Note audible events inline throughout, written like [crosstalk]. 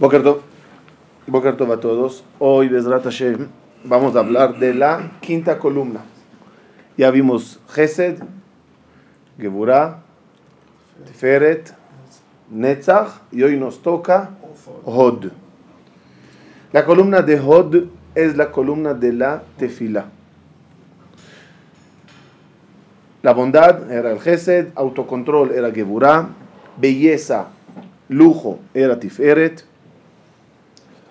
Boker Tov. Boker Tov a todos. Hoy, Bezrat Hashem, vamos a hablar de la quinta columna. Ya vimos Gesed, Geburah, Tiferet, Netzach y hoy nos toca Hod. La columna de Hod es la columna de la tefila. La bondad era el Gesed, autocontrol era Geburah, belleza, lujo era Tiferet,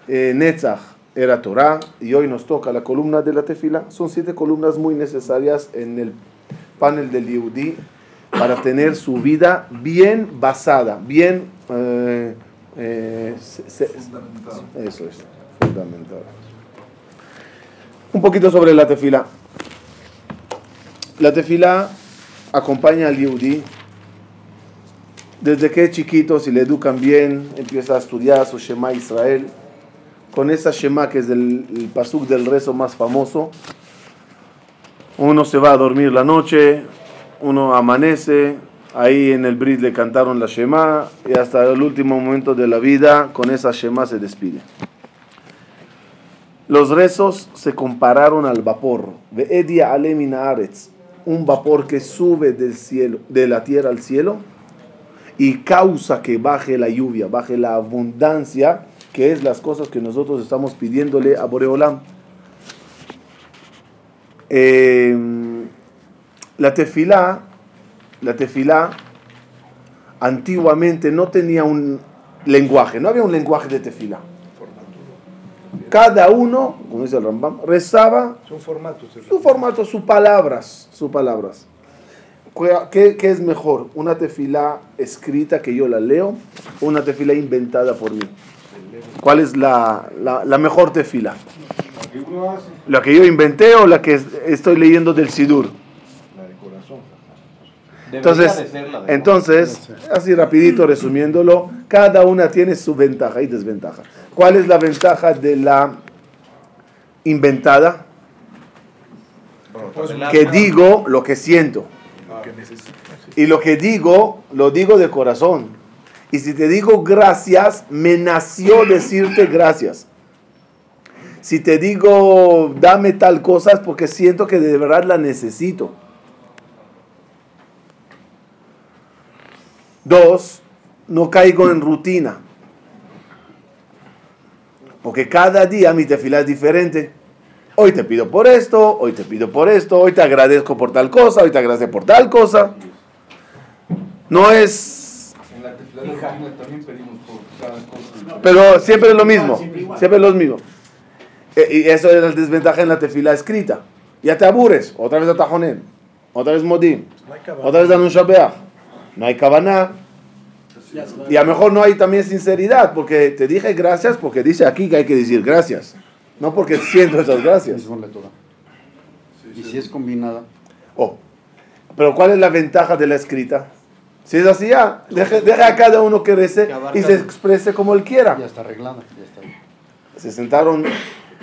eh, Netzach era Torah y hoy nos toca la columna de la tefila. Son siete columnas muy necesarias en el panel del Yehudi para tener su vida bien basada, bien... Eh, eh, eso es, fundamental. Un poquito sobre la tefila. La tefila acompaña al Yehudi desde que es chiquito, si le educan bien, empieza a estudiar su Shema Israel. Con esa Shema que es el, pasuk del rezo más famoso, uno se va a dormir la noche, uno amanece, ahí en el Brit le cantaron la Shema y hasta el último momento de la vida con esa Shema se despide. Los rezos se compararon al vapor, un vapor que sube del cielo, de la tierra al cielo y causa que baje la lluvia, baje la abundancia, que es las cosas que nosotros estamos pidiéndole a Boreolam. Eh, la tefilá, la tefilá antiguamente no tenía un lenguaje, no había un lenguaje de tefilá. Cada uno, como dice el Rambam, rezaba Son formatos. su formato, sus palabras, sus palabras. ¿Qué, ¿Qué, es mejor? ¿Una tefilá escrita que yo la leo o una tefilá inventada por mí? ¿Cuál es la, la, la mejor tefilá? ¿La que yo inventé o la que estoy leyendo del Sidur? La de corazón. Entonces, entonces, así rapidito resumiéndolo, cada una tiene su ventaja y desventaja. ¿Cuál es la ventaja de la inventada? Que digo lo que siento. Y lo que digo, lo digo de corazón. Y si te digo gracias, me nació decirte gracias. Si te digo dame tal cosa es porque siento que de verdad la necesito. Dos, no caigo en rutina. Porque cada día mi tefila es diferente. Hoy te pido por esto, hoy te pido por esto, hoy te agradezco por tal cosa, hoy te agradezco por tal cosa. No es... Pero siempre es lo mismo. Siempre es lo mismo. E- Y eso es la desventaja en la tefila escrita. Ya te aburres. Otra vez Atajonen. Otra vez Modim. No hay cabal. Otra vez Anun Shabeach. No hay Kabaná. Y a lo mejor no hay también sinceridad. Porque te dije gracias porque dice aquí que hay que decir gracias. No porque siento esas gracias. Y si es combinada, Oh. Pero ¿cuál es la ventaja de la escrita? Si es así, ya, deje, deje a cada uno que rece y se exprese como él quiera. ya está arreglada. Ya está. Se sentaron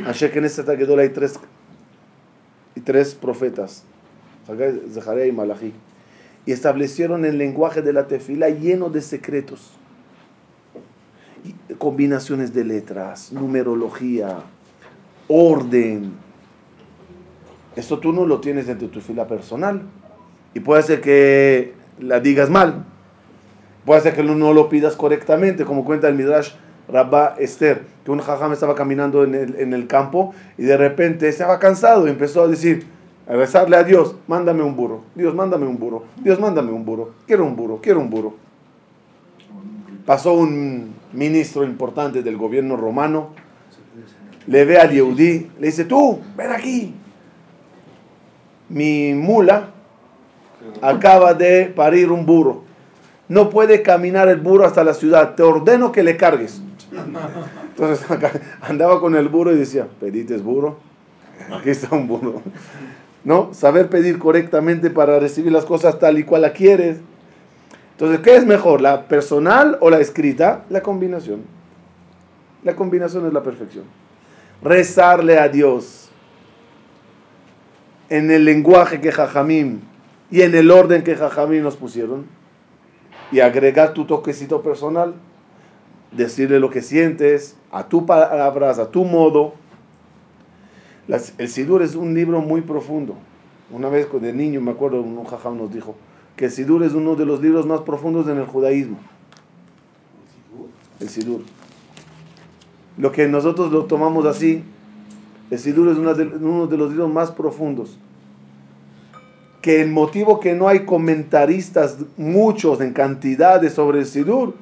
a Shekeneset Agedol, hay tres, y tres profetas, Zaharia y Malachi, y establecieron el lenguaje de la tefila lleno de secretos, y combinaciones de letras, numerología, orden. Esto tú no lo tienes en tu tefila personal, y puede ser que la digas mal, puede ser que no lo pidas correctamente, como cuenta el Midrash Rabba Esther, que un jajam estaba caminando en el, en el campo y de repente estaba cansado y empezó a decir, a rezarle a Dios, mándame un burro, Dios, mándame un burro, Dios, mándame un burro, quiero un burro, quiero un burro. Pasó un ministro importante del gobierno romano, le ve al Yehudí, le dice, tú, ven aquí, mi mula acaba de parir un burro. No puede caminar el burro hasta la ciudad. Te ordeno que le cargues. Entonces andaba con el burro y decía, ¿pedites burro? Aquí está un burro. ¿No? Saber pedir correctamente para recibir las cosas tal y cual la quieres. Entonces, ¿qué es mejor? ¿La personal o la escrita? La combinación. La combinación es la perfección. Rezarle a Dios en el lenguaje que Jajamim y en el orden que Jajamim nos pusieron y agregar tu toquecito personal. decirle lo que sientes, a tu palabras, a tu modo. el Sidur es un libro muy profundo. Una vez de niño, me acuerdo, un jajam nos dijo que el Sidur es uno de los libros más profundos en el judaísmo. El Sidur. Lo que nosotros lo tomamos así, el Sidur es uno de los libros más profundos que el motivo que no hay comentaristas muchos en cantidades sobre el Sidur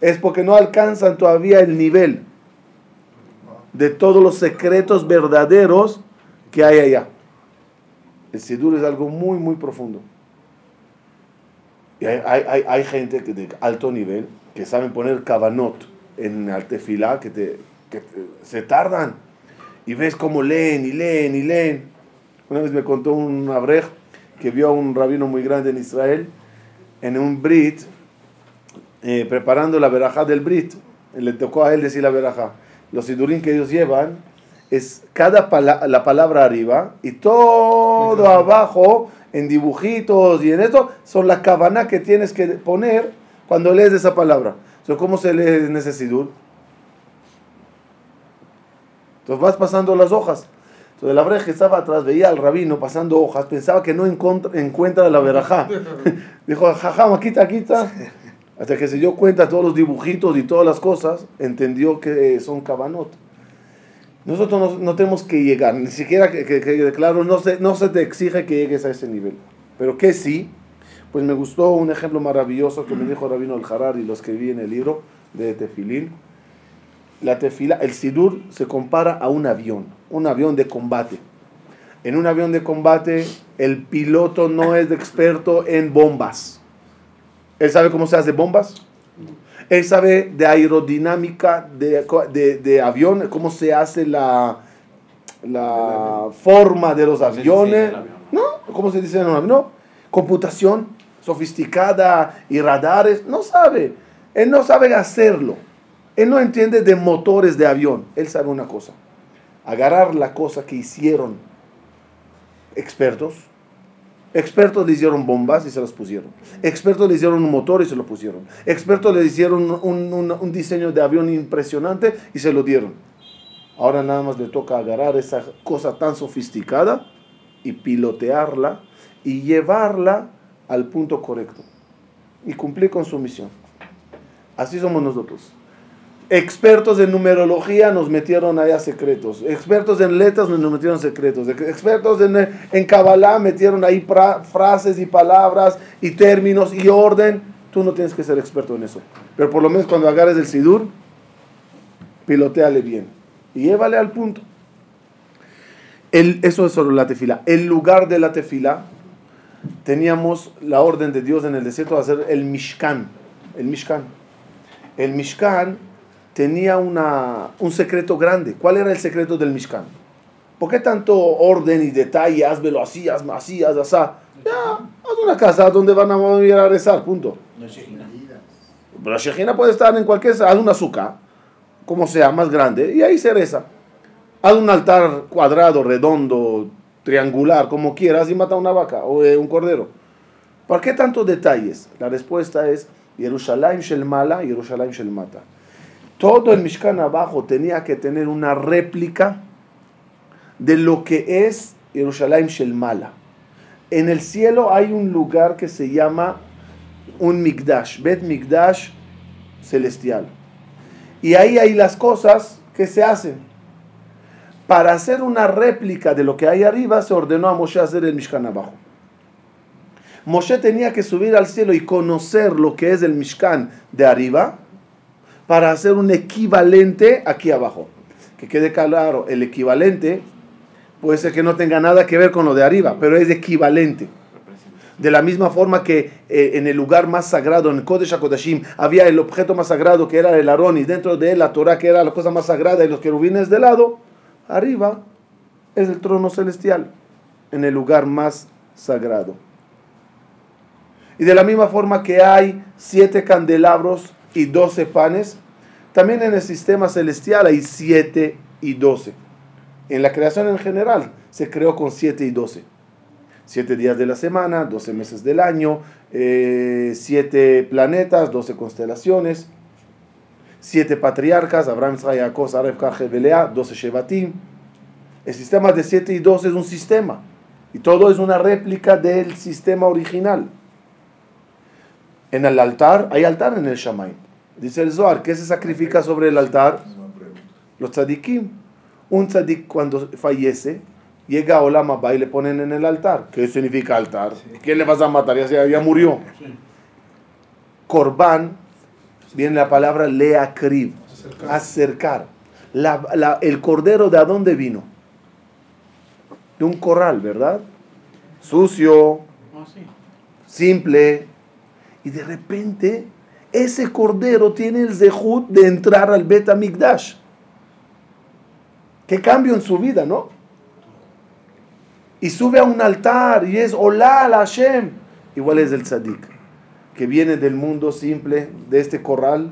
es porque no alcanzan todavía el nivel de todos los secretos verdaderos que hay allá. El Sidur es algo muy, muy profundo. Y hay, gente que de alto nivel que saben poner cabanot en el tefilá, que, te, se tardan. Y ves cómo leen y leen y leen. Una vez me contó un abrej que vio a un rabino muy grande en Israel en un Brit, eh, preparando la verajá del Brit. Le tocó a él decir la verajá. Los sidurín que ellos llevan es cada la palabra arriba y todo abajo en dibujitos y en esto son la cabana que tienes que poner cuando lees esa palabra. ¿Cómo se lee en ese sidur? Entonces vas pasando las hojas. Entonces la breja que estaba atrás veía al rabino pasando hojas, pensaba que no encuentra la verajá. [laughs] Dijo, jajama, quita, quita. Hasta que se dio cuenta todos los dibujitos y todas las cosas, entendió que son cabanot. Nosotros no, tenemos que llegar, ni siquiera que, claro, no se, no se te exige que llegues a ese nivel. Pero que sí, pues me gustó un ejemplo maravilloso que me dijo Rabino El y lo escribí en el libro de Tefilín la tefila, el sidur se compara a un avión, un avión de combate. En un avión de combate, el piloto no es experto en bombas. ¿Él sabe cómo se hace bombas? Él sabe de aerodinámica de, de, avión, cómo se hace la, la forma de los aviones. ¿No? ¿Cómo se dice en un avión? No. Computación sofisticada y radares. No sabe. Él no sabe hacerlo. Él no entiende de motores de avión. Él sabe una cosa. Agarrar la cosa que hicieron expertos. Expertos le hicieron bombas y se las pusieron. Expertos le hicieron un motor y se lo pusieron. Expertos le hicieron un, un diseño de avión impresionante y se lo dieron. Ahora nada más le toca agarrar esa cosa tan sofisticada y pilotearla y llevarla al punto correcto. Y cumplir con su misión. Así somos nosotros. Expertos en numerología nos metieron allá secretos. Expertos en letras nos metieron secretos. Expertos en, en Kabbalah metieron ahí frases y palabras y términos y orden. Tú no tienes que ser experto en eso. Pero por lo menos cuando agarres el Sidur, piloteale bien. Y llévale al punto. El, eso es sobre la tefila. El lugar de la tefila, teníamos la orden de Dios en el desierto de hacer el Mishkan. El Mishkan. El Mishkan tenía una, un secreto grande. ¿Cuál era el secreto del Mishkan? ¿Por qué tanto orden y detalle? Hazlo así, hazlo así, hazlo así. Ya, haz una casa donde van a ir a rezar, punto. La Shejina puede estar en cualquier... Haz un azúcar, como sea, más grande, y ahí se reza. Haz un altar cuadrado, redondo, triangular, como quieras, y mata una vaca o eh, un cordero. ¿Por qué tantos detalles? La respuesta es Jerusalén Shel Mala, Jerusalén Shel Mata todo el Mishkan abajo tenía que tener una réplica de lo que es Jerusalén Shelmala. En el cielo hay un lugar que se llama un Mikdash, Bet Mikdash celestial. Y ahí hay las cosas que se hacen. Para hacer una réplica de lo que hay arriba, se ordenó a Moshe hacer el Mishkan abajo. Moshe tenía que subir al cielo y conocer lo que es el Mishkan de arriba para hacer un equivalente aquí abajo. Que quede claro, el equivalente puede ser que no tenga nada que ver con lo de arriba, pero es equivalente. De la misma forma que eh, en el lugar más sagrado, en Kodesh HaKodashim, había el objeto más sagrado que era el Aarón y dentro de él la Torah que era la cosa más sagrada y los querubines de lado, arriba es el trono celestial, en el lugar más sagrado. Y de la misma forma que hay siete candelabros y 12 panes. También en el sistema celestial hay 7 y 12. En la creación en general se creó con 7 y 12. 7 días de la semana, 12 meses del año, 7 eh, planetas, 12 constelaciones. siete patriarcas, Abraham, Israel, Jacob, Kajel, Belea, 12 Shevatim. El sistema de 7 y 2 es un sistema. Y todo es una réplica del sistema original. En el altar, hay altar en el Shamay. Dice el Zohar, ¿qué se sacrifica sobre el altar? Los tzadikim. Un tzadik cuando fallece, llega a Olam Abba y le ponen en el altar. ¿Qué significa altar? ¿Quién le vas a matar? Ya, ya murió. Corban, viene la palabra leakrib, acercar. el cordero de dónde vino? De un corral, ¿verdad? Sucio, simple. Y de repente, ese cordero tiene el zehut de entrar al Bet Amigdash. Qué cambio en su vida, ¿no? Y sube a un altar y es Hola Hashem. Igual es el tzadik, que viene del mundo simple, de este corral,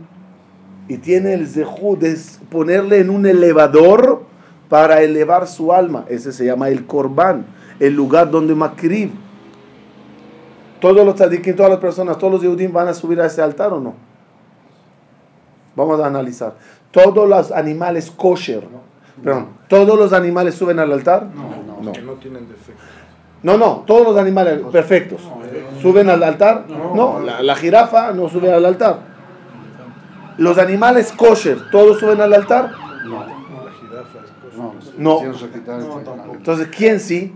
y tiene el zehut de ponerle en un elevador para elevar su alma. Ese se llama el korban, el lugar donde Makrib. Todos los tzadikim, todas las personas, todos los judíos van a subir a ese altar o no? Vamos a analizar. Todos los animales kosher, perdón, ¿todos los animales suben al altar? No, no, no. no tienen defecto. No, no, todos los animales perfectos. ¿Suben al altar? No, la, la, jirafa no sube al altar. ¿Los animales kosher, todos suben al altar? No, la jirafa es kosher. No. Entonces, ¿quién sí?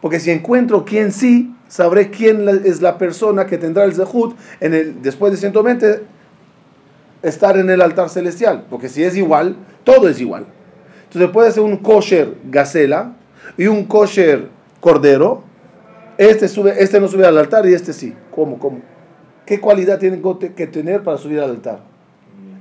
Porque si encuentro quién sí, sabré quién es la persona que tendrá el zehut en el, después de 120 estar en el altar celestial. Porque si es igual, todo es igual. Entonces puede ser un kosher gacela y un kosher cordero. Este, sube, este no sube al altar y este sí. ¿Cómo? ¿Cómo? ¿Qué cualidad tiene que tener para subir al altar?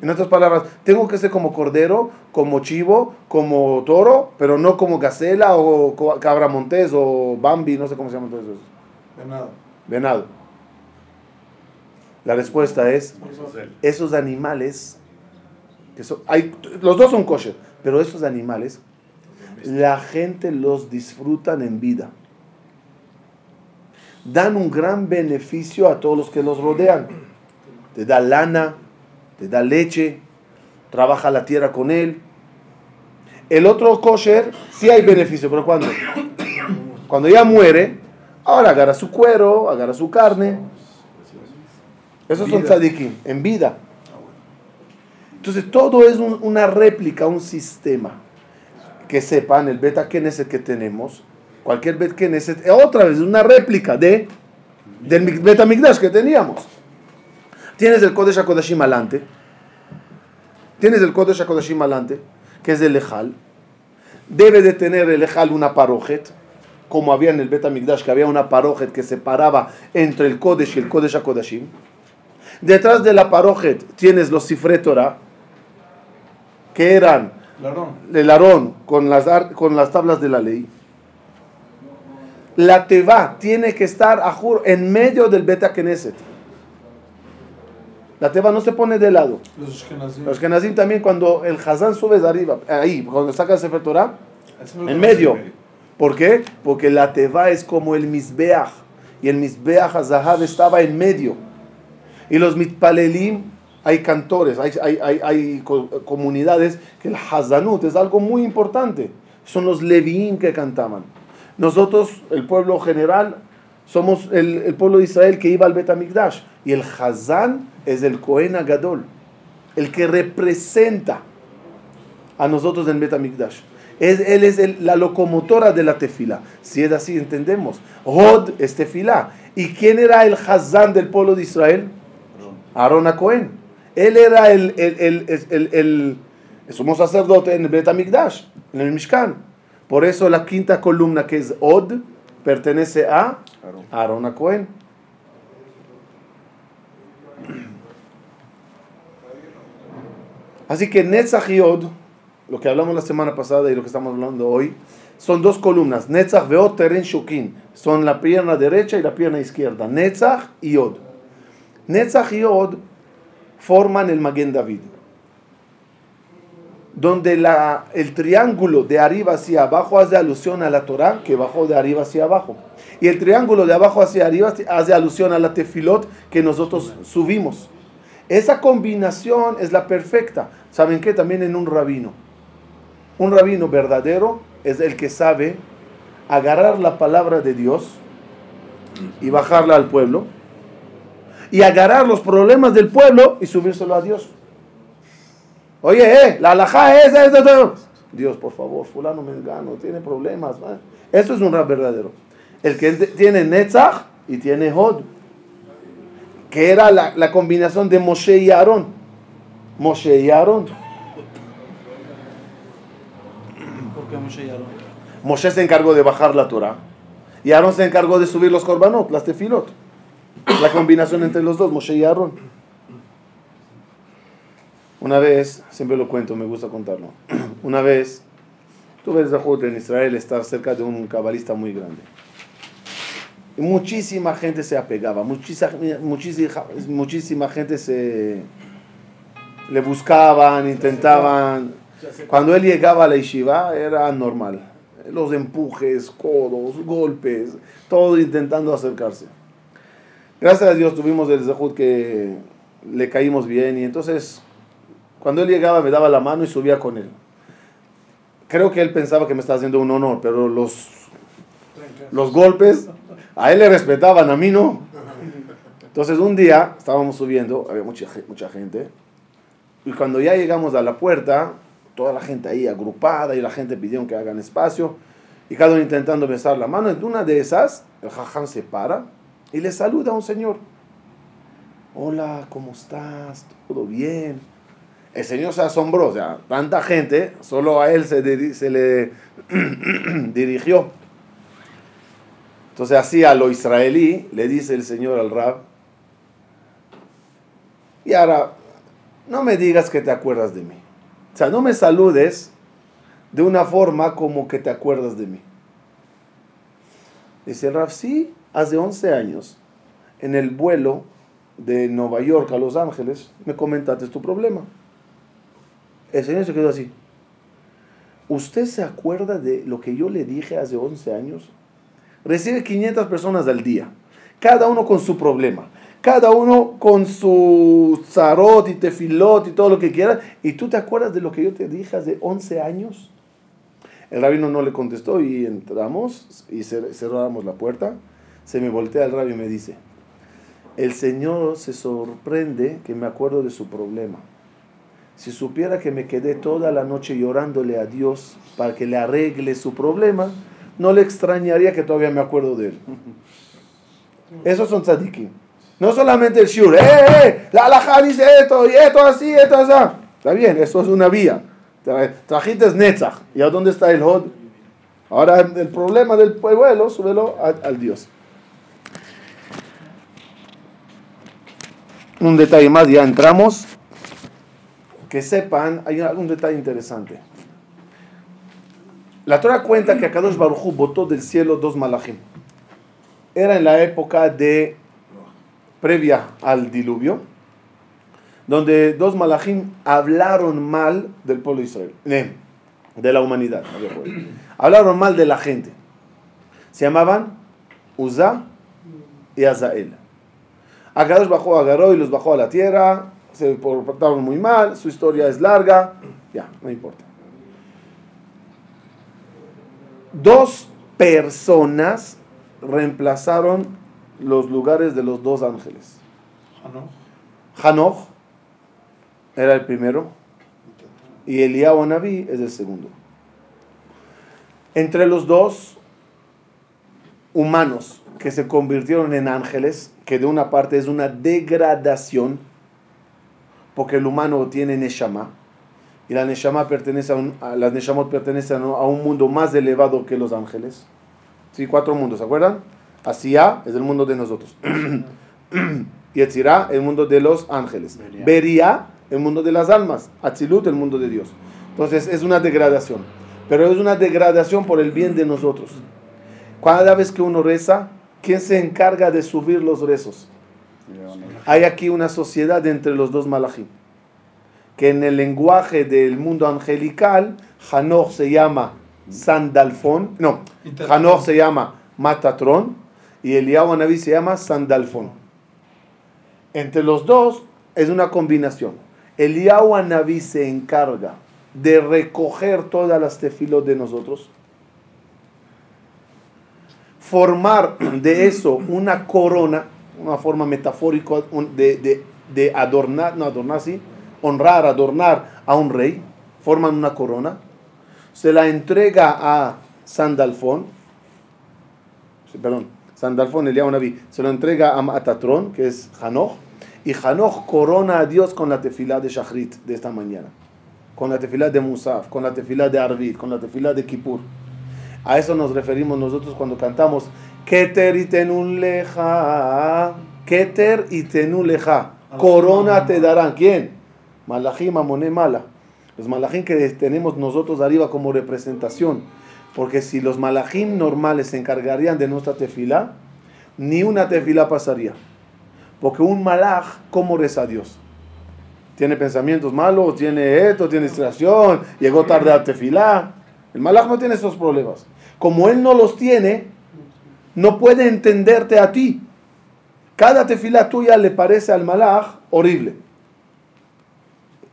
En otras palabras, tengo que ser como cordero, como chivo, como toro, pero no como gacela o cabra montés o bambi, no sé cómo se llama todo eso. Venado. Venado. La respuesta es, esos animales, que son, hay, los dos son kosher, pero esos animales, la gente los disfrutan en vida. Dan un gran beneficio a todos los que los rodean. Te da lana, te da leche, trabaja la tierra con él. El otro kosher sí hay beneficio, pero cuando cuando ya muere, ahora agarra su cuero, agarra su carne. Esos son tzadikim, en vida. Entonces todo es una réplica, un sistema. Que sepan, el beta Knesset que tenemos, cualquier beta Knesset, otra vez, una réplica de, del beta Migdash que teníamos. Tienes el Kodesh HaKodashim alante. Tienes el Kodesh HaKodashim alante, que es el Ejal. Debe de tener el Ejal una parojet, como había en el Bet Migdash, que había una parojet que separaba entre el Kodesh y el Kodesh HaKodashim. Detrás de la parojet tienes los Sifre Torah, que eran el Aarón con las, con las tablas de la ley. La Teva tiene que estar, a en medio del Beta Knesset. La teba no se pone de lado. Los Ashkenazim. Los Ashkenazim también cuando el Hazán sube de arriba, ahí, cuando saca el Sefer Torah, en medio. ¿Por qué? Porque la teba es como el Mizbeach. Y el Mizbeach Azahab estaba en medio. Y los Mitpalelim, hay cantores, hay, hay, hay, comunidades que el Hazanut es algo muy importante. Son los Leviim que cantaban. Nosotros, el pueblo general, somos el, el pueblo de Israel que iba al Betamikdash. Y el Hazán es el Cohen Agadol, el que representa a nosotros en Betamikdash. Es, él es la locomotora de la tefila. Si es así, entendemos. Hod es tefila. ¿Y quién era el Hazán del pueblo de Israel? Aaron Cohen. Él era el, el, el, el, sumo sacerdote en el Betamikdash, en el Mishkan. Por eso la quinta columna que es Od pertenece a Aaron Cohen. Así que Netzach y Od, lo que hablamos la semana pasada y lo que estamos hablando hoy, son dos columnas. Netzach Veot Teren Shukin. Son la pierna derecha y la pierna izquierda. Netzach y Od. Netzach y Od forman el Maguen David. Donde la, el triángulo de arriba hacia abajo hace alusión a la Torah, que bajó de arriba hacia abajo. Y el triángulo de abajo hacia arriba hace alusión a la tefilot que nosotros subimos. Esa combinación es la perfecta. ¿Saben qué? También en un rabino. Un rabino verdadero es el que sabe agarrar la palabra de Dios y bajarla al pueblo. Y agarrar los problemas del pueblo y subírselo a Dios. Oye, eh, la alhaja es esto. Dios, por favor, fulano mengano, tiene problemas. Eso es un rap verdadero. El que tiene Netzach y tiene Hod que era la, la combinación de Moshe y Aarón. Moshe y Aarón. ¿Por qué Moshe y Aarón? Moshe se encargó de bajar la Torah y Aarón se encargó de subir los korbanot, las tefilot. La combinación entre los dos, Moshe y Aarón. Una vez, siempre lo cuento, me gusta contarlo. [clears throat] Una vez tuve el Zahut en Israel estar cerca de un cabalista muy grande. Y muchísima gente se apegaba, muchísima, muchísima, muchísima gente se le buscaban, intentaban. Cuando él llegaba a la yeshiva era normal. Los empujes, codos, golpes, todo intentando acercarse. Gracias a Dios tuvimos el zehut que le caímos bien y entonces cuando él llegaba me daba la mano y subía con él. Creo que él pensaba que me estaba haciendo un honor, pero los, los golpes a él le respetaban, a mí no. Entonces un día estábamos subiendo, había mucha, mucha gente, y cuando ya llegamos a la puerta, toda la gente ahí agrupada y la gente pidieron que hagan espacio, y cada uno intentando besar la mano. En una de esas, el jajam se para y le saluda a un señor. Hola, ¿cómo estás? ¿Todo bien? El señor se asombró, o sea, tanta gente, solo a él se, le [clears throat] dirigió. Entonces así a lo israelí le dice el Señor al Rab, y ahora, no me digas que te acuerdas de mí. O sea, no me saludes de una forma como que te acuerdas de mí. Dice el Rab, sí, hace 11 años, en el vuelo de Nueva York a Los Ángeles, me comentaste tu problema. El Señor se quedó así. ¿Usted se acuerda de lo que yo le dije hace 11 años? recibe 500 personas al día, cada uno con su problema, cada uno con su zarot y tefilot y todo lo que quiera, y tú te acuerdas de lo que yo te dije hace 11 años. El rabino no le contestó y entramos y cerramos la puerta. Se me voltea el rabino y me dice, el Señor se sorprende que me acuerdo de su problema. Si supiera que me quedé toda la noche llorándole a Dios para que le arregle su problema, no le extrañaría que todavía me acuerdo de él. Esos son tzadikim. No solamente el shur, ¡eh, eh! La alhaja dice esto, y esto así, esto así. Está bien, eso es una vía. Trajiste es netzach. ¿Y a dónde está el hod? Ahora el problema del pueblo, súbelo al Dios. Un detalle más, ya entramos. Que sepan, hay un detalle interesante. La Torah cuenta que Akadosh Baruj botó del cielo dos malachim. Era en la época de previa al diluvio, donde dos malachim hablaron mal del pueblo de Israel, de la humanidad. Hablaron mal de la gente. Se llamaban Uza y Azael. Akadosh bajó, agarró y los bajó a la tierra, se portaron muy mal, su historia es larga, ya, no importa dos personas reemplazaron los lugares de los dos ángeles. Hanoch era el primero y Eliyahu Naví es el segundo. Entre los dos humanos que se convirtieron en ángeles, que de una parte es una degradación, porque el humano tiene Neshama, y la Neshama pertenece a, las Neshamot pertenecen a un mundo más elevado que los ángeles. Sí, cuatro mundos, ¿se acuerdan? Asía es el mundo de nosotros. [clears throat] Yetzirah, el mundo de los ángeles. Beria, el mundo de las almas. Atzilut, el mundo de Dios. Entonces es una degradación. Pero es una degradación por el bien de nosotros. Cada vez que uno reza, ¿quién se encarga de subir los rezos? Hay aquí una sociedad entre los dos malachim que en el lenguaje del mundo angelical, Hanoch se llama Sandalfón, no, Hanoch se llama Matatron y Eliyahu Anabí se llama Sandalfón. Entre los dos es una combinación. Eliyahu Anabí se encarga de recoger todas las tefilot de nosotros, formar de eso una corona, una forma metafórica de, de, adornar, no adornar, sí, honrar, adornar a un rey, forman una corona, se la entrega a Sandalfón, perdón, Sandalfón, Eliyahu Naví, se lo entrega a Matatrón, que es Hanoch, y Hanoch corona a Dios con la tefilá de Shachrit de esta mañana, con la tefilá de Musaf, con la tefilá de Arvid, con la tefilá de Kippur. A eso nos referimos nosotros cuando cantamos Keter y tenuleja, Keter y tenuleja, corona te darán. ¿Quién? Malachim Amoné Mala. Los malachim que tenemos nosotros arriba como representación. Porque si los malachim normales se encargarían de nuestra tefila, ni una tefila pasaría. Porque un malach, ¿cómo reza a Dios? Tiene pensamientos malos, tiene esto, tiene distracción, llegó tarde a tefilá. El malach no tiene esos problemas. Como él no los tiene, no puede entenderte a ti. Cada tefila tuya le parece al malach horrible.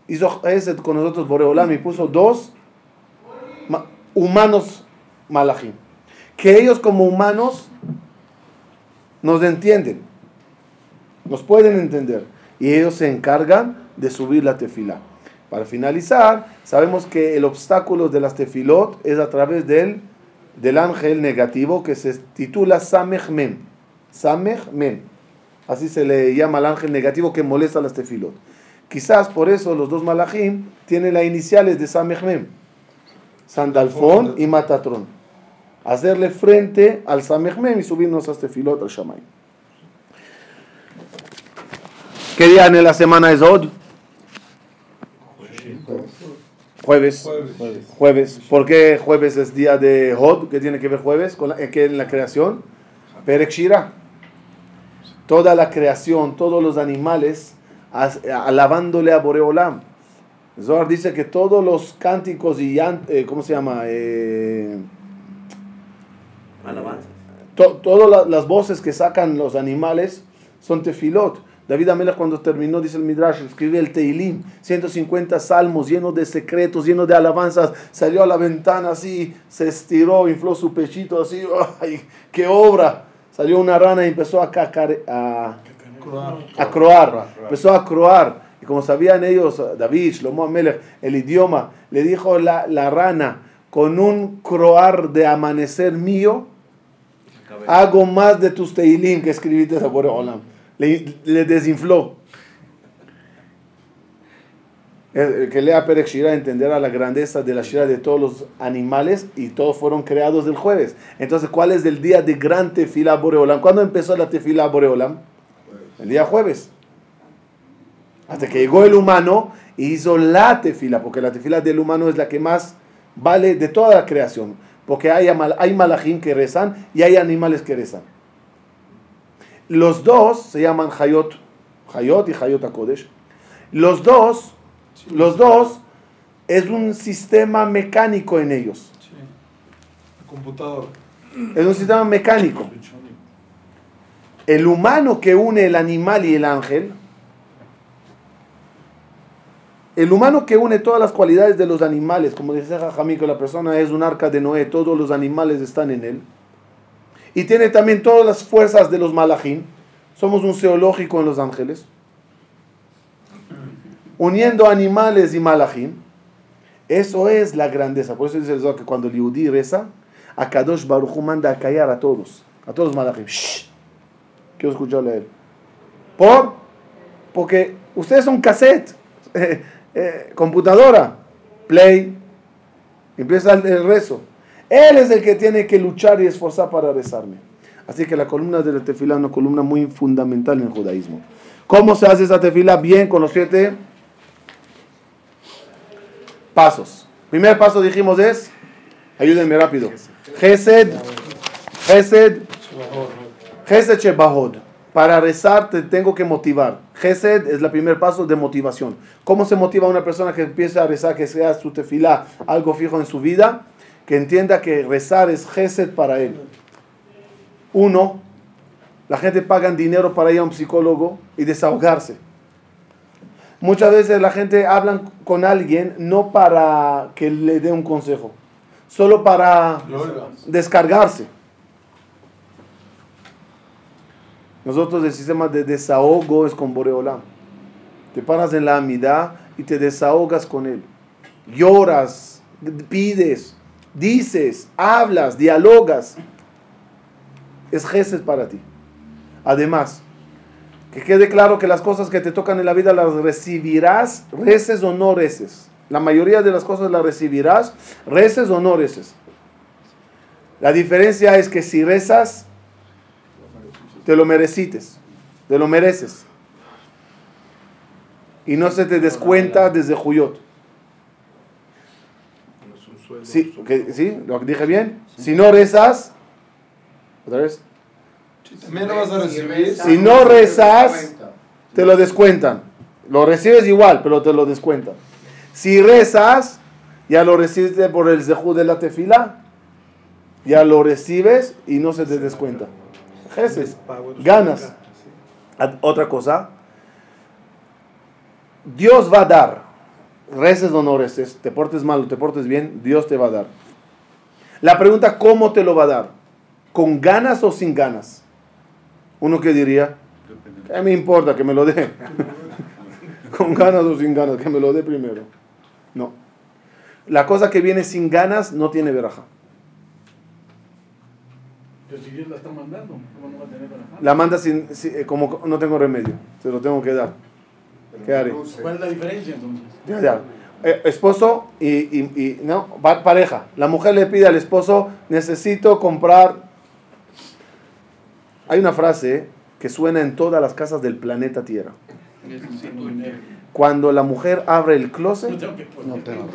Hizo con nosotros Boreolam puso dos humanos malachim. Que ellos como humanos nos entienden, nos pueden entender. Y ellos se encargan de subir la tefila. Para finalizar, sabemos que el obstáculo de las tefilot es a través del del ángel negativo que se titula Samech Mem. Así se le llama al ángel negativo que molesta a las tefilot. Quizás por eso los dos malachim tienen las iniciales de Samech. Sandalfón y Matatrón. Hacerle frente al Samech y subirnos a tefilot al Shamay. ¿Qué día en la semana es Od? Jueves. Jueves. ¿Por qué jueves es día de Hod? ¿Qué tiene que ver jueves? ¿Con la, en la creación? Perek Shira. Toda la creación, todos los animales alabándole a Boreolam. Zohar dice que todos los cánticos y eh, ¿cómo se llama? Eh, Alabanzas. todas las voces que sacan los animales son tefilot. David Amelech cuando terminó, dice el Midrash, escribió el Teilim, 150 salmos llenos de secretos, llenos de alabanzas, salió a la ventana así, se estiró, infló su pechito así, [laughs] ¡ay, qué obra! Salió una rana y empezó a, cacar, a, a croar, empezó a croar. Y como sabían ellos, David, Shlomo Amelech, el idioma, le dijo la, la rana, con un croar de amanecer mío, hago más de tus Teilim que escribiste a Olam le, desinfló. El que lea Perek Shira entenderá la grandeza de la Shira de todos los animales y todos fueron creados del jueves. Entonces, ¿cuál es el día de gran tefila Boreolam? ¿Cuándo empezó la tefila Boreolam? El día jueves. Hasta que llegó el humano y hizo la tefila, porque la tefila del humano es la que más vale de toda la creación. Porque hay, hay que rezan y hay animales que rezan. Los dos se llaman Hayot, Hayot y Hayot HaKodesh. Los dos, los dos es un sistema mecánico en ellos. Sí. computador. Es un sistema mecánico. El humano que une el animal y el ángel, el humano que une todas las cualidades de los animales, como dice Jajamí, que la persona es un arca de Noé, todos los animales están en él y tiene también todas las fuerzas de los malachim. Somos un zoológico en los ángeles. Uniendo animales y malachim. Eso es la grandeza. Por eso dice el que cuando el Yudí reza, a Kadosh Baruch manda a callar a todos. A todos los malachim. Quiero escucharle a él. ¿Por? Porque ustedes son cassette. [laughs] Eh, computadora. Play. Empieza el rezo. Él es el que tiene que luchar y esforzar para rezarme. Así que la columna de la tefila es una columna muy fundamental en el judaísmo. ¿Cómo se hace esa tefila? Bien, con los siete pasos. Primer paso dijimos es, ayúdenme rápido. Gesed, Gesed, Gesed Shebahod. Para rezar te tengo que motivar. Gesed es el primer paso de motivación. ¿Cómo se motiva a una persona que empieza a rezar, que sea su tefila algo fijo en su vida? Que entienda que rezar es gesed para él. Uno, la gente paga dinero para ir a un psicólogo y desahogarse. Muchas veces la gente habla con alguien no para que le dé un consejo, solo para descargarse. Nosotros el sistema de desahogo es con Boreolam. Te paras en la amidad y te desahogas con él. Lloras, pides, dices, hablas, dialogas. Es Gesed para ti. Además, que quede claro que las cosas que te tocan en la vida las recibirás, reces o no reces. La mayoría de las cosas las recibirás, reces o no reces. La diferencia es que si rezas, te lo merecites, te lo mereces. Y no se te descuenta desde Juyot. Sí, que- ¿sí? ¿Lo dije bien? Si no rezas, otra vez, También lo vas a recibir. Si no rezas, te lo descuentan. Lo recibes igual, pero te lo descuentan. Si rezas, ya lo recibes por el zehu de la tefila, ya lo recibes y no se te descuenta. Jeses, ganas. Otra cosa, Dios va a dar, reces o no reces, te portes mal o te portes bien, Dios te va a dar. La pregunta, ¿cómo te lo va a dar? ¿Con ganas o sin ganas? Uno que diría, ¿qué me importa que me lo dé? [laughs] Con ganas o sin ganas, que me lo dé primero. No. La cosa que viene sin ganas no tiene veraja. Pero si Dios la está mandando, ¿cómo no va a tener para La manda sin, si- eh, como no tengo remedio, se lo tengo que dar. ¿Qué haré? ¿Cuál es la diferencia entonces? Ya, ya. Eh, esposo y, y- y- no, pa- pareja. La mujer le pide al esposo, necesito comprar. Hay una frase que suena en todas las casas del planeta Tierra. Cuando la mujer abre el closet, No tengo.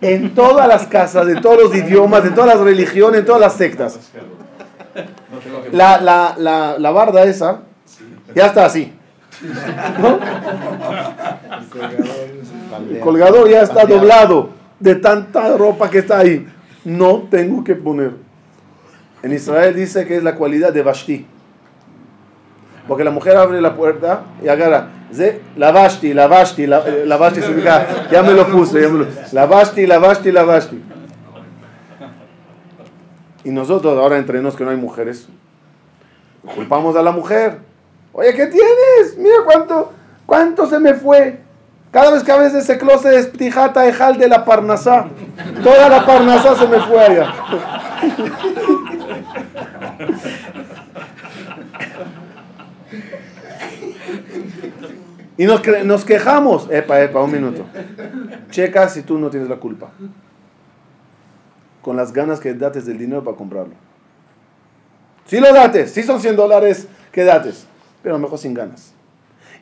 en todas las casas, de todos los idiomas, de todas las religiones, en todas las sectas. La, la, la, la barda esa ya está así. ¿No? El colgador ya está doblado de tanta ropa que está ahí. No tengo que poner. En Israel dice que es la cualidad de Vashti. Porque la mujer abre la puerta y agarra. "Ze- La Vashti, la Vashti, la, eh, la Vashti significa, ya me lo puse, ya me lo- la Vashti, la Vashti, la Vashti. Y nosotros ahora entre nos que no hay mujeres, culpamos a la mujer. Oye, ¿qué tienes? Mira cuánto, cuánto se me fue. Cada vez que abres ese closet es ptijata ejal de la parnasá. Toda la parnasá se me fue allá. Y nos, quejamos. Epa, epa, un minuto. Checa si tú no tienes la culpa. Con las ganas que dates del dinero para comprarlo. Si lo dates, si son 100 dólares, que dates. Pero mejor sin ganas.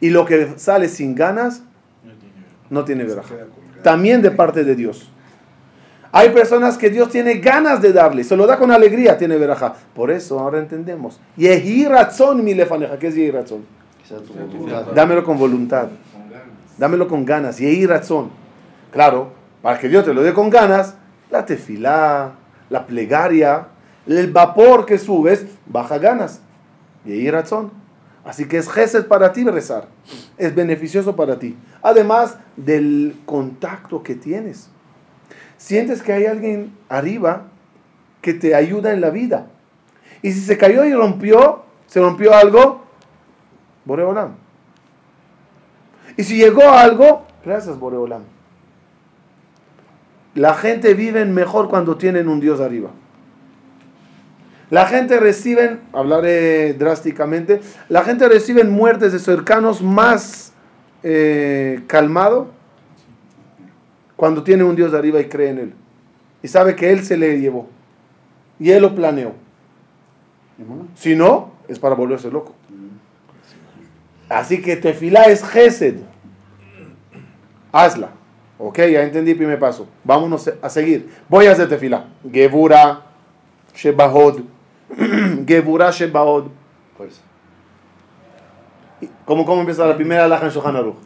Y lo que sale sin ganas no tiene veraja. También de parte de Dios. Hay personas que Dios tiene ganas de darle, se lo da con alegría, tiene veraja. Por eso ahora entendemos. Yehi razón mi lefaneja. ¿Qué es yehi razón? Dámelo con voluntad. Dámelo con ganas. Yehi razón. Claro, para que Dios te lo dé con ganas, la tefilá, la plegaria, el vapor que subes, baja ganas. Yehi razón. Así que es gesed para ti rezar. Es beneficioso para ti. Además del contacto que tienes. Sientes que hay alguien arriba que te ayuda en la vida. Y si se cayó y rompió, se rompió algo, Boreolam. Y si llegó algo, gracias Boreolam. La gente vive mejor cuando tienen un Dios arriba. La gente recibe, hablaré drásticamente, la gente recibe muertes de cercanos más eh, calmado cuando tiene un Dios arriba y cree en Él. Y sabe que Él se le llevó. Y Él lo planeó. Si no, es para volverse loco. Así que tefilá es gesed. Hazla. Ok, ya entendí primer paso. Vámonos a seguir. Voy a hacer tefilá. Gebura, Shebahod. [clears throat] Gebura, Shebahod. Fuerza. ¿Cómo, ¿Cómo empieza la primera alhaja en Shulchan Aruch?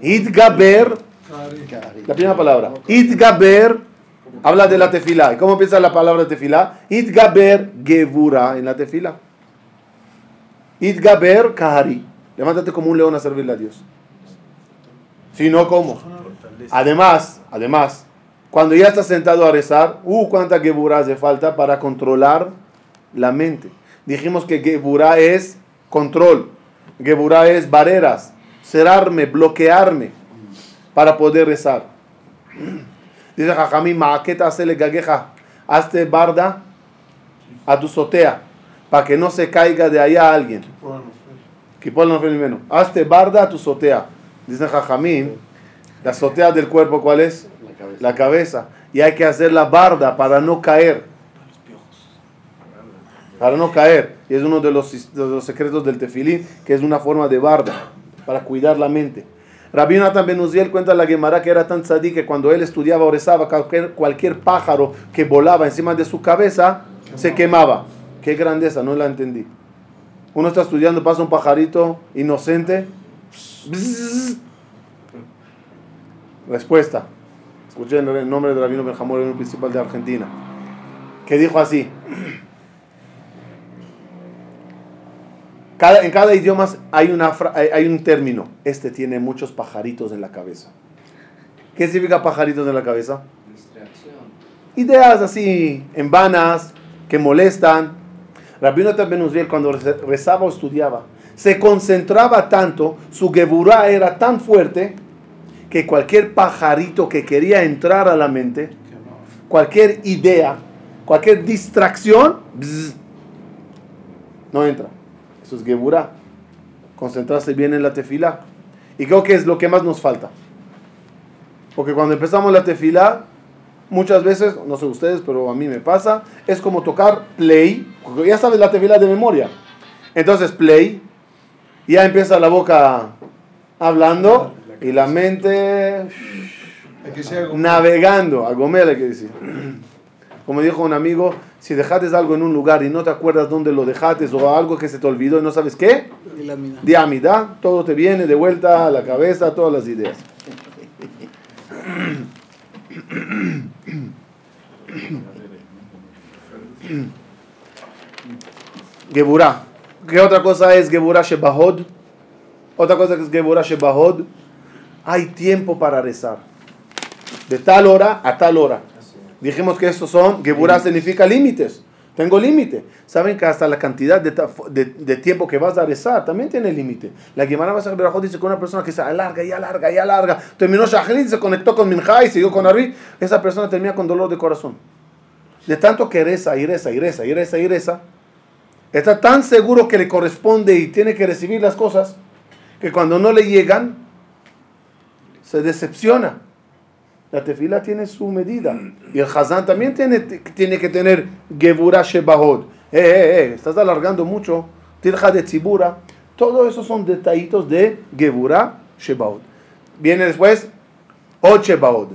Itgaber, la primera palabra. Itgaber, habla de la tefilá. ¿Y cómo empieza la palabra tefilá? Itgaber, Gebura, en la tefilá. Itgaber, Kahari. Levántate como un león a servirle a Dios. Si no, ¿cómo? Además, además, cuando ya estás sentado a rezar, uh, cuánta geburá hace falta para controlar la mente. Dijimos que geburá es control, geburá es barreras, cerrarme, bloquearme para poder rezar. [clears throat] Dice Jajamín, maqueta hacerle gagueja, hazte barda a tu sotea, para que no se caiga de allá alguien. No menos. Hazte barda a tu sotea. Dice Jajamín, la sotea del cuerpo, ¿cuál es? La cabeza. La cabeza. Y hay que hacer la barda para no caer. Para no caer. Y es uno de los, de los secretos del tefilín, que es una forma de barda, para cuidar la mente. Rabbi Nathan Ben Uziel cuenta en la Gemara que era tan sadí que cuando él estudiaba o rezaba, cualquier, cualquier pájaro que volaba encima de su cabeza se quemaba. Qué grandeza, no la entendí. Uno está estudiando, pasa un pajarito inocente. Respuesta. Escuché el nombre de Rabino Benjamor, el principal de Argentina, que dijo así. Cada- en cada idioma hay, una, hay- un término. Este tiene muchos pajaritos en la cabeza. ¿Qué significa pajaritos en la cabeza? Ideas así, en vanas, que molestan. Rabino Ben Uzziel, cuando reza- rezaba o estudiaba, se concentraba tanto, su geburá era tan fuerte, que cualquier pajarito que quería entrar a la mente, cualquier idea, cualquier distracción, bzz, no entra. Eso es geburá. Concentrarse bien en la tefila. Y creo que es lo que más nos falta. Porque cuando empezamos la tefila, muchas veces, no sé ustedes, pero a mí me pasa, es como tocar play, ya sabes la tefila de memoria. Entonces play, ya empieza la boca hablando y la mente navegando, a Gomer hay que decir. Como dijo un amigo, si dejates algo en un lugar y no te acuerdas dónde lo dejates o algo que se te olvidó y no sabes qué, di amida, todo te viene de vuelta a la cabeza, todas las ideas. Geburah. ¿Qué otra cosa es Geburah Shebahod? Otra cosa que es Geburah Shebahod. Hay tiempo para rezar. De tal hora a tal hora. Dijimos que estos son, Geburah significa límites. Tengo límite. Saben que hasta la cantidad de, de- de tiempo que vas a rezar también tiene límite. La Gemara Masach Berajot dice que una persona que se alarga y alarga y alarga, terminó Shahrit, se conectó con Minjá y siguió con Ari, esa persona termina con dolor de corazón. De tanto que reza y reza y reza y reza y reza, está tan seguro que le corresponde y tiene que recibir las cosas, que cuando no le llegan, se decepciona. La tefila tiene su medida. Y el Hazán también tiene, tiene que tener Geburah Shebahod. Eh, eh, eh, estás alargando mucho. Tirja de Tzibura. Todo eso son detallitos de Geburah Shebahod. Viene después Od Shebahod.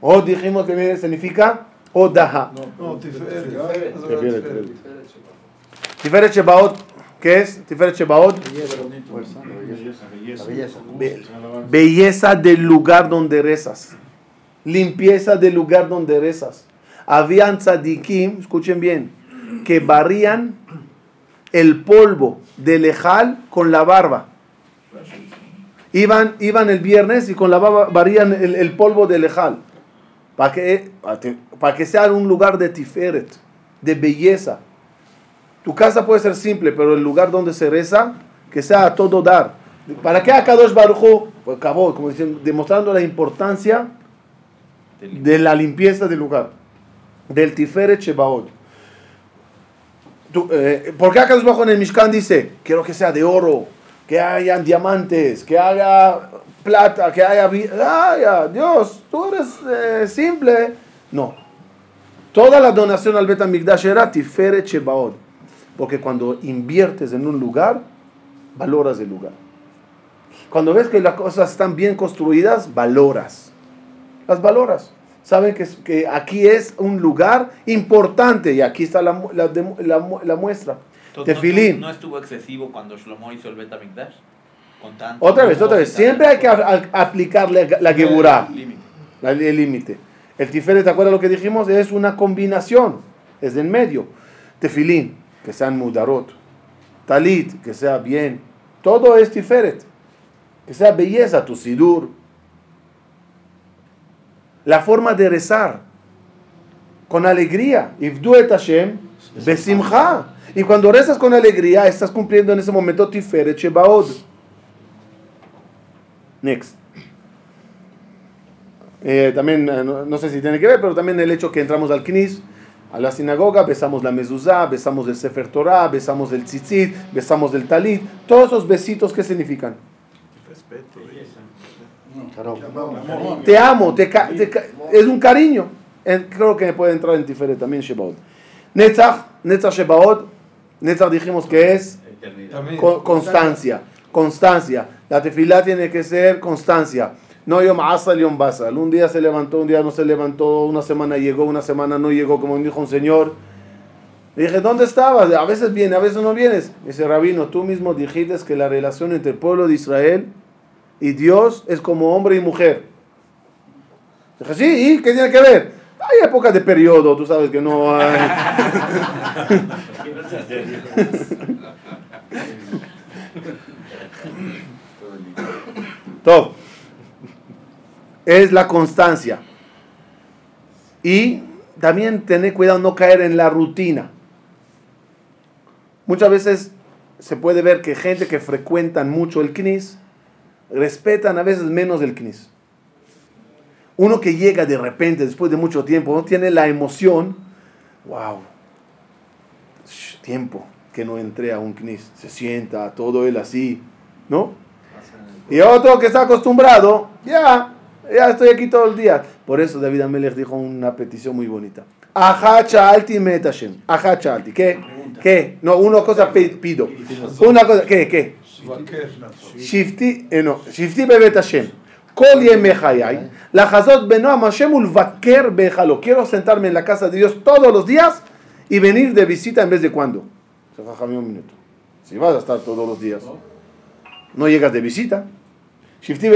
Od dijimos que viene, significa Odaha. No, Tiferet. Tiferet, Shebahod, ¿qué es? Tiferet la belleza. Belleza. Be- belleza del lugar donde rezas. Limpieza del lugar donde rezas. Habían tzadikim, escuchen bien, que barrían el polvo del ejal con la barba. Iban, iban el viernes y con la barba barrían el, el polvo del ejal. Para que, para que sea un lugar de tiferet, de belleza. Tu casa puede ser simple, pero el lugar donde se reza, que sea a todo dar. ¿Para qué Akadosh Baruj Pues acabó, como dicen, demostrando la importancia de la limpieza del lugar, del Tiferet Shebaot. Eh, ¿Por qué Akadosh Baruj en el Mishkan dice, quiero que sea de oro, que haya diamantes, que haya plata, que haya... vi- ¡Ay, ah, Dios, tú eres eh, simple! No. Toda la donación al Bet HaMikdash era Tiferet Shebaot. Porque cuando inviertes en un lugar, valoras el lugar. Cuando ves que las cosas están bien construidas, valoras. Las valoras. Saben que, que aquí es un lugar importante y aquí está la, la, la la muestra. Entonces, Tefilín. ¿no, no estuvo excesivo cuando Shlomo hizo el tanto Otra vez, otra vez. Siempre hay que cosas. a- a- aplicarle la. La- el límite. El tiferet, ¿te acuerdas lo que dijimos? Es una combinación, es en medio. Tefilín, que sean mudarot. Talit, que sea bien. Todo es tiferet. Que sea belleza, tu sidur. La forma de rezar con alegría. Ifdu et Hashem besimcha. Y cuando rezas con alegría, estás cumpliendo en ese momento Tiferet Shebaod. Next. Eh, también, eh, no, no sé si tiene que ver, pero también el hecho que entramos al Knis, a la sinagoga, besamos la mezuzá, besamos el Sefer Torah, besamos el tzitzit, besamos el talit. Todos esos besitos, ¿qué significan? Te amo, te ca- te ca- es un cariño. Creo que puede entrar en Tiferet también Shebaot. Netzach, Netzach Shebaot, Netzach dijimos que es constancia, constancia. La tefilá tiene que ser constancia. No yom asal, yom basal. Un día se levantó, un día no se levantó, una semana llegó, una semana no llegó, como dijo un señor. Le dije, ¿dónde estabas? A veces viene, a veces no vienes. Dice, Rabino, tú mismo dijiste que la relación entre el pueblo de Israel y Dios es como hombre y mujer. Dije, sí, ¿y qué tiene que ver? Hay épocas de periodo, tú sabes que no hay. [laughs] Todo. Es la constancia. Y también tener cuidado no caer en la rutina. Muchas veces se puede ver que gente que frecuentan mucho el CNIS respetan a veces menos el CNIS. Uno que llega de repente, después de mucho tiempo, no tiene la emoción, wow, tiempo que no entré a un CNIS, se sienta, todo él así, ¿no? Y otro que está acostumbrado, ya, ya estoy aquí todo el día. Por eso David Amelech dijo una petición muy bonita. Ajá chalti metashem. Ajá chalti. ¿Qué? ¿Qué? No, una cosa pi- pido. Una cosa, ¿qué? ¿Qué? Eh, no, Shifti bebet Hashem. Kol yemei hayai. Lachazot benoam Hashem ulvaker bejalo. Quiero sentarme en la casa de Dios todos los días y venir de visita en vez de cuando. Si vas a estar todos los días, no llegas de visita. Shifti.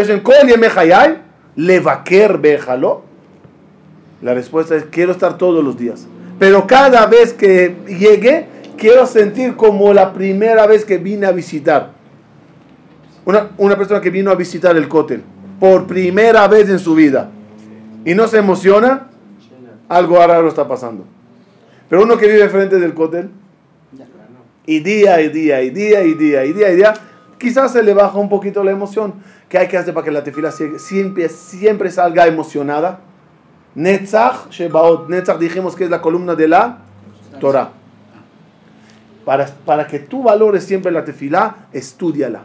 La respuesta es quiero estar todos los días. Pero cada vez que llegue, quiero sentir como la primera vez que vine a visitar. Una, una persona que vino a visitar el cótel por primera vez en su vida y no se emociona, algo raro está pasando. Pero uno que vive frente del cótel y día y día y día y día y día y día, quizás se le baja un poquito la emoción. ¿Qué hay que hacer para que la tefila sie- siempre, siempre salga emocionada? Netzach Shebaot. Netzach dijimos que es la columna de la Torah. Para, para que tú valores siempre la tefilá, estudiala.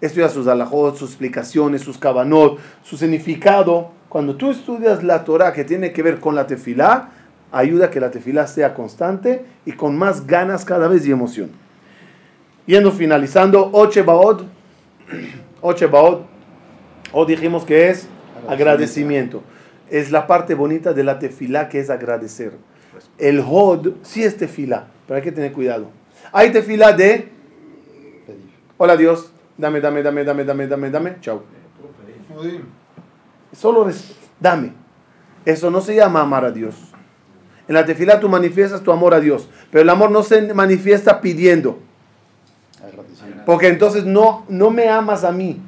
Estudia sus alajot, sus explicaciones, sus kabanot, su significado. Cuando tú estudias la Torah que tiene que ver con la tefilá, ayuda a que la tefilá sea constante y con más ganas cada vez y emoción. Yendo finalizando, Oche Baod. [clears throat] Oche Baod. O dijimos que es agradecimiento. Es la parte bonita de la tefilá que es agradecer. El Hod sí es tefilá, pero hay que tener cuidado. Hay tefilá de Hola Dios, dame, dame, dame, dame, dame, dame, dame, chao. Udim. Solo dame. Eso no se llama amar a Dios. En la tefilá tú manifiestas tu amor a Dios, pero el amor no se manifiesta pidiendo, porque entonces no, no me amas a mí,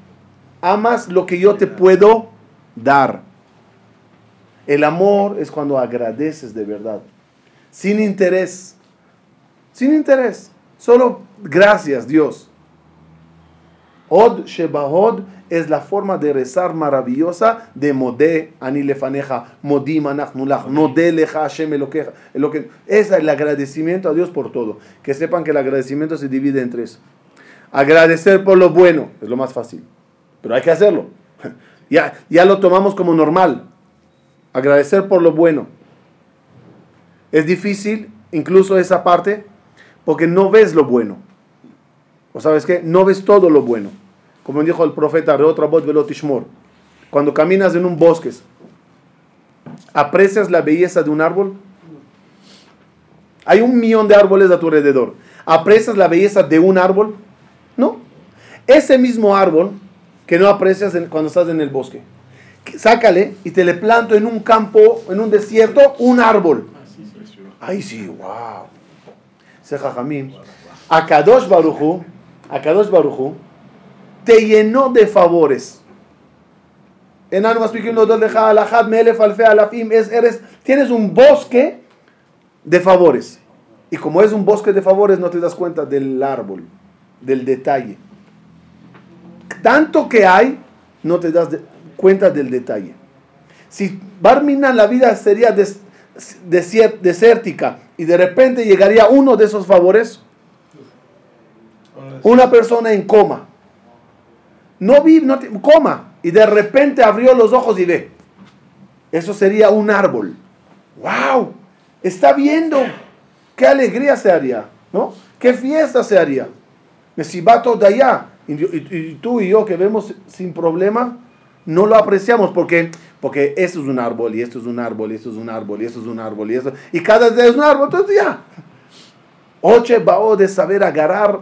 amas lo que yo te puedo dar. El amor es cuando agradeces de verdad, sin interés, sin interés, solo gracias Dios. Od Shebahod es la forma de rezar maravillosa de Modé Ani Lefaneja, Modim Anachnulach, Nodé Leja Hashem Elokeja. Es el agradecimiento a Dios por todo. Que sepan que el agradecimiento se divide en tres. Agradecer por lo bueno es lo más fácil, pero hay que hacerlo. [laughs] Ya, ya lo tomamos como normal. Agradecer por lo bueno. Es difícil, incluso esa parte, porque no ves lo bueno. ¿O sabes qué? No ves todo lo bueno. Como dijo el profeta Reotrabot Velotishmor. Cuando caminas en un bosque, ¿aprecias la belleza de un árbol? Hay un millón de árboles a tu alrededor. ¿Aprecias la belleza de un árbol? No. Ese mismo árbol que no aprecias cuando estás en el bosque. que- Sácale y te le planto en un campo, en un desierto, un árbol. Ay, sí, wow. Ese jajamín. Akadosh Baruchu, Akadosh Baruchu, te llenó de favores. Enano Maspikim lo deja alajad melef alfe alafim. Es, eres, tienes un bosque de favores. Y como es un bosque de favores, no te das cuenta del árbol, del detalle. Tanto que hay, no te das cuenta del detalle. Si Barminan la vida sería des- desértica y de repente llegaría uno de esos favores, una persona en coma, no vi, no coma, y de repente abrió los ojos y ve. Eso sería un árbol. ¡Wow! Está viendo. ¡Qué alegría se haría! ¿No? ¡Qué fiesta se haría! Mesibato de allá. Y, tú y yo que vemos sin problema, no lo apreciamos porque, porque esto es un árbol, y esto es un árbol, y esto es un árbol, y esto es un árbol, y esto. Y cada día es un árbol, entonces ya. Oche bao de saber agarrar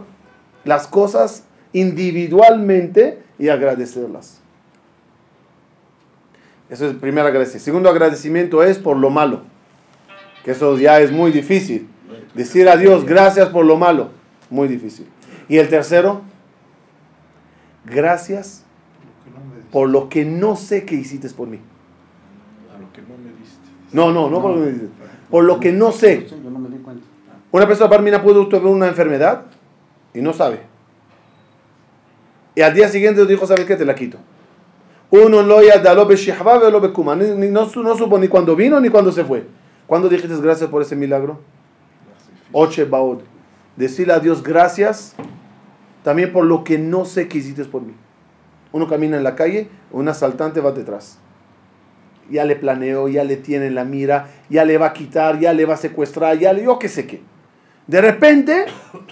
las cosas individualmente y agradecerlas. Eso es el primer agradecimiento. Segundo agradecimiento es por lo malo. Que eso ya es muy difícil. Decir a Dios gracias por lo malo. Muy difícil. Y el tercero, gracias por lo que no sé que hiciste por mí. A lo que no me diste. No, no, no por lo que me dices. Por lo que no sé. Sí, yo no me di cuenta. Una persona parmina puede tener una enfermedad y no sabe. Y al día siguiente dijo, ¿sabes qué? Te la quito. Uno lo ya da lo No, no supo ni cuando vino ni cuando se fue. ¿Cuándo dijiste gracias por ese milagro? Oche baod. Decirle a Dios gracias también por lo que no sé que hiciste por mí. Uno camina en la calle, un asaltante va detrás. Ya le planeó, ya le tiene en la mira, ya le va a quitar, ya le va a secuestrar, ya le, yo qué sé qué. De repente,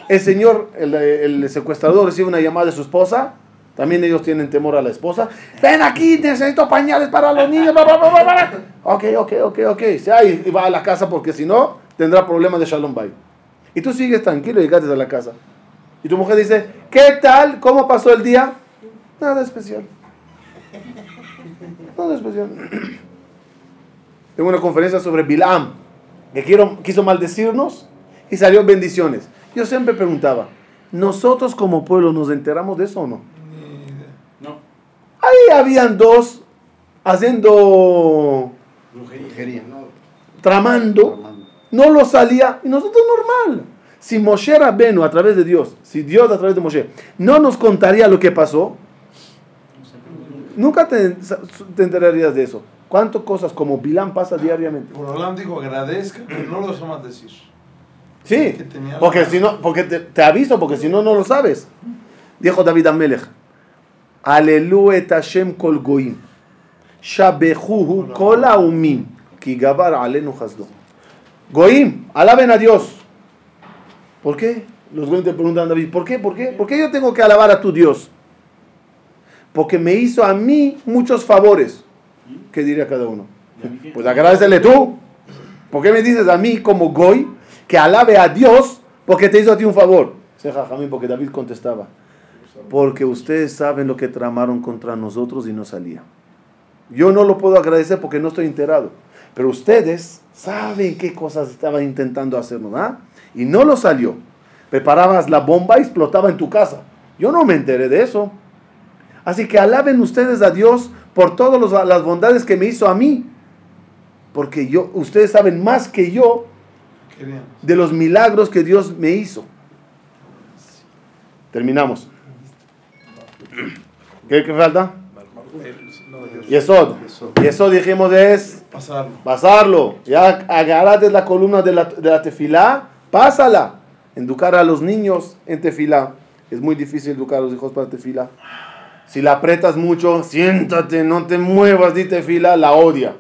el señor, el, el secuestrador recibe una llamada de su esposa. También ellos tienen temor a la esposa. Ven aquí, necesito pañales para los niños. bla, bla, bla, bla, bla". Ok, ok, ok, ok. Y va a la casa porque si no, tendrá problemas de Shalom Bay. Y tú sigues tranquilo y llegaste a la casa. Y tu mujer dice, ¿qué tal? ¿Cómo pasó el día? Nada especial. [laughs] Nada especial. [clears throat] Tengo una conferencia sobre Bilam, que quiero, quiso maldecirnos y salió bendiciones. Yo siempre preguntaba, ¿nosotros como pueblo nos enteramos de eso o no? No. Ahí habían dos haciendo, Brujería. Tramando, no lo salía y nosotros normal. Si Moshe Rabenu a través de Dios, si Dios a través de Moshe no nos contaría lo que pasó, nunca te, te enterarías de eso. ¿Cuántas cosas como Bilam pasa diariamente? Por dijo, agradezca que no lo decir. Sí, porque si no, porque te, te aviso, porque si no, no lo sabes. Dijo David Amelech, Aleluya et Hashem kol goim, shabejuhu kol aumim, ki gabar alenu hasdo. Goim, alaben a Dios. ¿Por qué? Los goim te preguntan a David, ¿por qué? ¿Por qué? ¿Por qué yo tengo que alabar a tu Dios? Porque me hizo a mí muchos favores. ¿Qué diría cada uno? Pues agradecele tú. ¿Por qué me dices a mí como Goy que alabe a Dios porque te hizo a ti un favor? Porque David contestaba. Porque ustedes saben lo que tramaron contra nosotros y no salía. Yo no lo puedo agradecer porque no estoy enterado. Pero ustedes saben qué cosas estaban intentando hacernos, ¿ah? Y no lo salió. Preparabas la bomba y explotaba en tu casa. Yo no me enteré de eso. Así que alaben ustedes a Dios por todas las bondades que me hizo a mí. Porque yo, ustedes saben más que yo. De los milagros que Dios me hizo. Terminamos. [coughs] ¿Qué, qué falta? Yesod. Yesod dijimos es Pasarlo. pasarlo. Ya agarraste la columna de la, de la tefilá, pásala. Educar a los niños en tefilá. Es muy difícil educar a los hijos para tefilá. Si la apretas mucho, siéntate, no te muevas, di tefilá, la odia.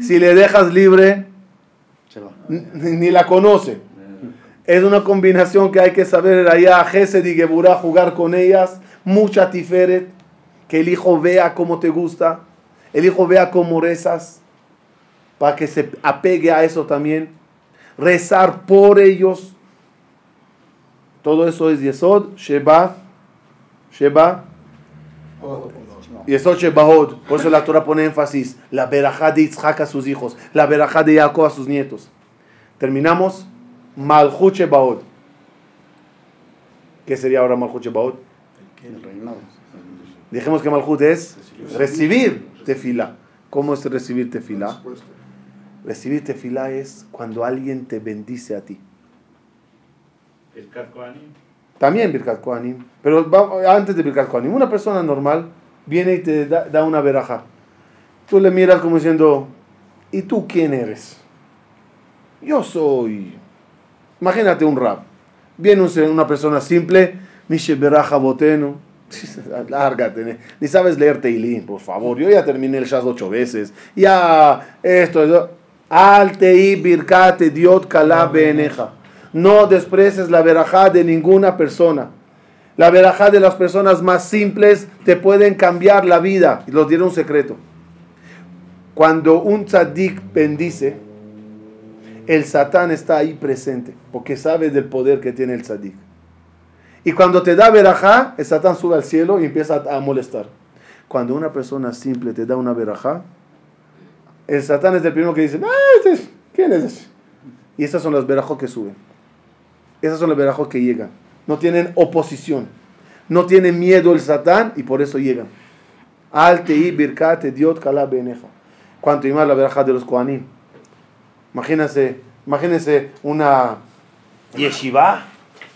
Si le dejas libre, ni la conoce. Es una combinación que hay que saber. Allá, Gesed y Geburah, jugar con ellas, mucha tiferet, que el hijo vea cómo te gusta, el hijo vea cómo rezas, para que se apegue a eso también, rezar por ellos. Todo eso es Yesod, Sheba, Sheba, Yesod Shebahod. Por eso la Torah pone énfasis, la verajá de Yitzhak a sus hijos, la verajá de Jacob a sus nietos. Terminamos. Malchut Shebaot. ¿Qué sería ahora? El reinado. Dijimos que Malchut es recibir. tefilá. ¿Cómo es recibir tefilá? Recibir tefilá es cuando alguien te bendice a ti. Birkat Kohanim. También Birkat Kohanim. Pero antes de Birkat Kohanim, una persona normal viene y te da, da una veraja. Tú le miras como diciendo, ¿y tú quién eres? Yo soy... Imagínate un rap. Viene una persona simple, Mishe Beraja Boteno. [laughs] Lárgate, ni sabes leer Teilín, por favor. Yo ya terminé el Shaz ocho veces. Ya, esto, eso. Al Tei Birkate Diot Kala Beneja. No desprecies la verajá de ninguna persona. La verajá de las personas más simples te pueden cambiar la vida. Y los diré un secreto. Cuando un tzadik bendice, el satán está ahí presente, porque sabe del poder que tiene el tzadik. Y cuando te da verajá, el satán sube al cielo y empieza a molestar. Cuando una persona simple te da una verajá, el satán es el primero que dice, "Ah, este es- ¿quién es ese?". Y esas son las verajos que suben. Esas son las verajos que llegan. No tienen oposición. No tiene miedo el satán y por eso llegan. Y birkate diot kala. Cuanto y más la verajá de los koanim. Imagínense, imagínense una yeshiva,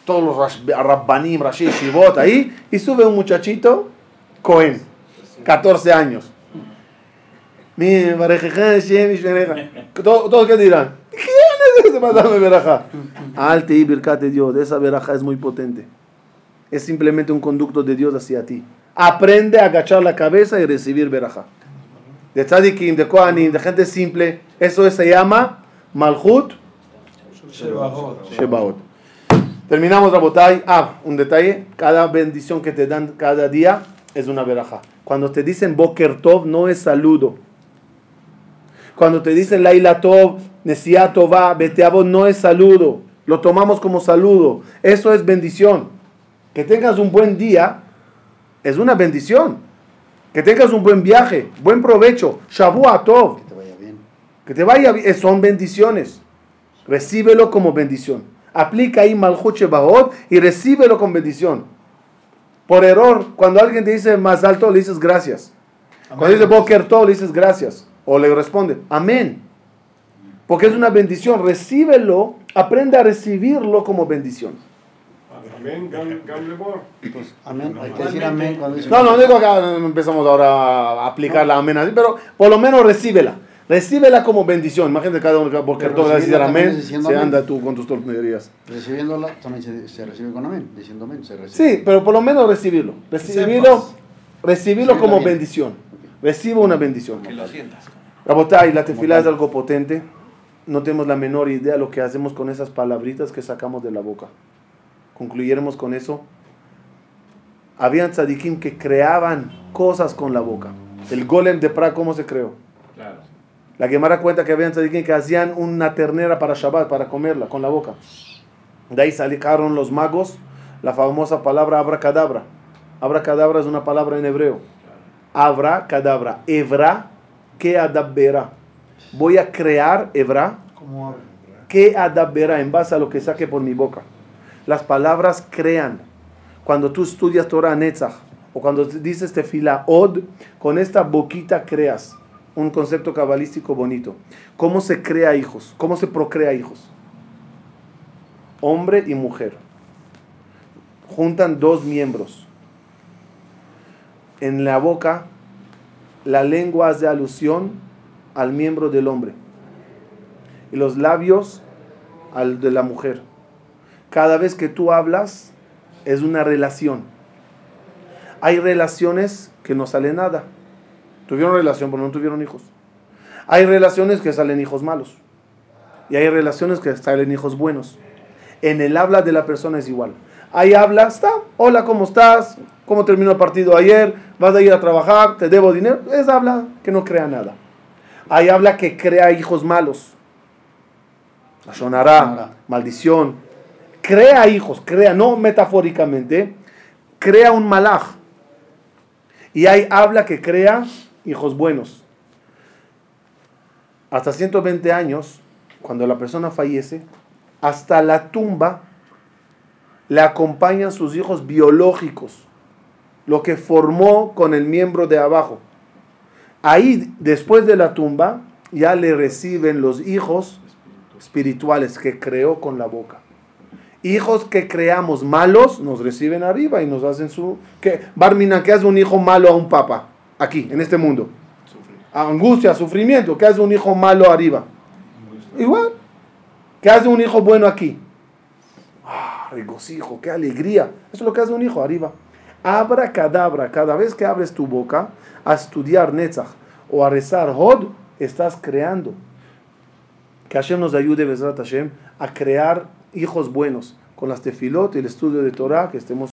todos los rabbanim, rashi yeshivot ahí, y sube un muchachito, Cohen, 14 años. Todos que dirán, [laughs] ¿quién es ese para darme verajá? Alte y birkate Dios, esa verajá es muy potente. Es simplemente un conducto de Dios hacia ti. Aprende a agachar la cabeza y recibir verajá. De tzadikim, de kohanim, de gente simple, eso se llama malhut Shebaot. Terminamos Rabotai. Ah, un detalle. Cada bendición que te dan cada día es una veraja. Cuando te dicen Boker Tov no es saludo. Cuando te dicen Laila Tov, Nesia Tová, no es saludo. Lo tomamos como saludo. Eso es bendición. Que tengas un buen día es una bendición. Que tengas un buen viaje, buen provecho. Shavua Tov. Que te vaya bien. Bien, son bendiciones. Recíbelo como bendición. Aplica ahí Malchut Shebahot y recíbelo con bendición. Por error, cuando alguien te dice más alto, le dices gracias. Cuando dice Boker Tov, le dices gracias. O le responde, amén. Porque es una bendición. Recíbelo, aprende a recibirlo como bendición. Amén. Pues, amén. Hay que decir amén cuando dice. No, no digo que ah, empezamos ahora a aplicar la amén así, pero por lo menos recíbela. Recíbela como bendición. Imagínate cada uno decir recibirla también amén. Se anda tú con tus tornerías. Recibiéndola también se, se recibe con amén. Diciendo amén se recibe. Sí, pero por lo menos recibirlo. Recibirlo, recibirlo como bendición. Recibo una bendición. Que lo sientas. Rabotai, la tefilá es algo potente. No tenemos la menor idea lo que hacemos con esas palabritas que sacamos de la boca. Concluyéramos con eso. Habían tzadikim que creaban cosas con la boca. El golem de Pra, ¿cómo se creó? La Gemara cuenta que habían tzadikim que hacían una ternera para Shabbat, para comerla con la boca. De ahí salieron los magos, la famosa palabra abracadabra. Abracadabra es una palabra en hebreo. Abracadabra. Evra que adabera. Voy a crear Evra Como que adabera en base a lo que saque por mi boca. Las palabras crean. Cuando tú estudias Torah Netzach o cuando dices tefila od, con esta boquita creas un concepto cabalístico bonito. ¿Cómo se crea hijos? ¿Cómo se procrea hijos? Hombre y mujer. Juntan dos miembros. En la boca, la lengua hace alusión al miembro del hombre y los labios al de la mujer. Cada vez que tú hablas es una relación. Hay relaciones que no sale nada. Tuvieron relación pero no tuvieron hijos. Hay relaciones que salen hijos malos. Y hay relaciones que salen hijos buenos. En el habla de la persona es igual. Hay habla, está, hola, ¿cómo estás? ¿Cómo terminó el partido ayer? ¿Vas a ir a trabajar? ¿Te debo dinero? Es habla que no crea nada. Hay habla que crea hijos malos. Sonará, maldición. Crea hijos, crea, no metafóricamente, crea un malaj. Y hay habla que crea hijos buenos. Hasta 120 años, cuando la persona fallece, hasta la tumba le acompañan sus hijos biológicos, lo que formó con el miembro de abajo. Ahí, después de la tumba, ya le reciben los hijos espirituales que creó con la boca. Hijos que creamos malos nos reciben arriba y nos hacen su... ¿Qué? Barmina, ¿qué hace un hijo malo a un papa? Aquí, en este mundo. Angustia, sufrimiento. ¿Qué hace un hijo malo arriba? Igual. ¿Qué hace un hijo bueno aquí? Ah, regocijo, qué alegría. Eso es lo que hace un hijo arriba. Abra cadabra, cada vez que abres tu boca a estudiar Netzach o a rezar Hod, estás creando. Que Hashem nos ayude, Bezrat Hashem, a crear hijos buenos con las tefilot y el estudio de Torah, que estemos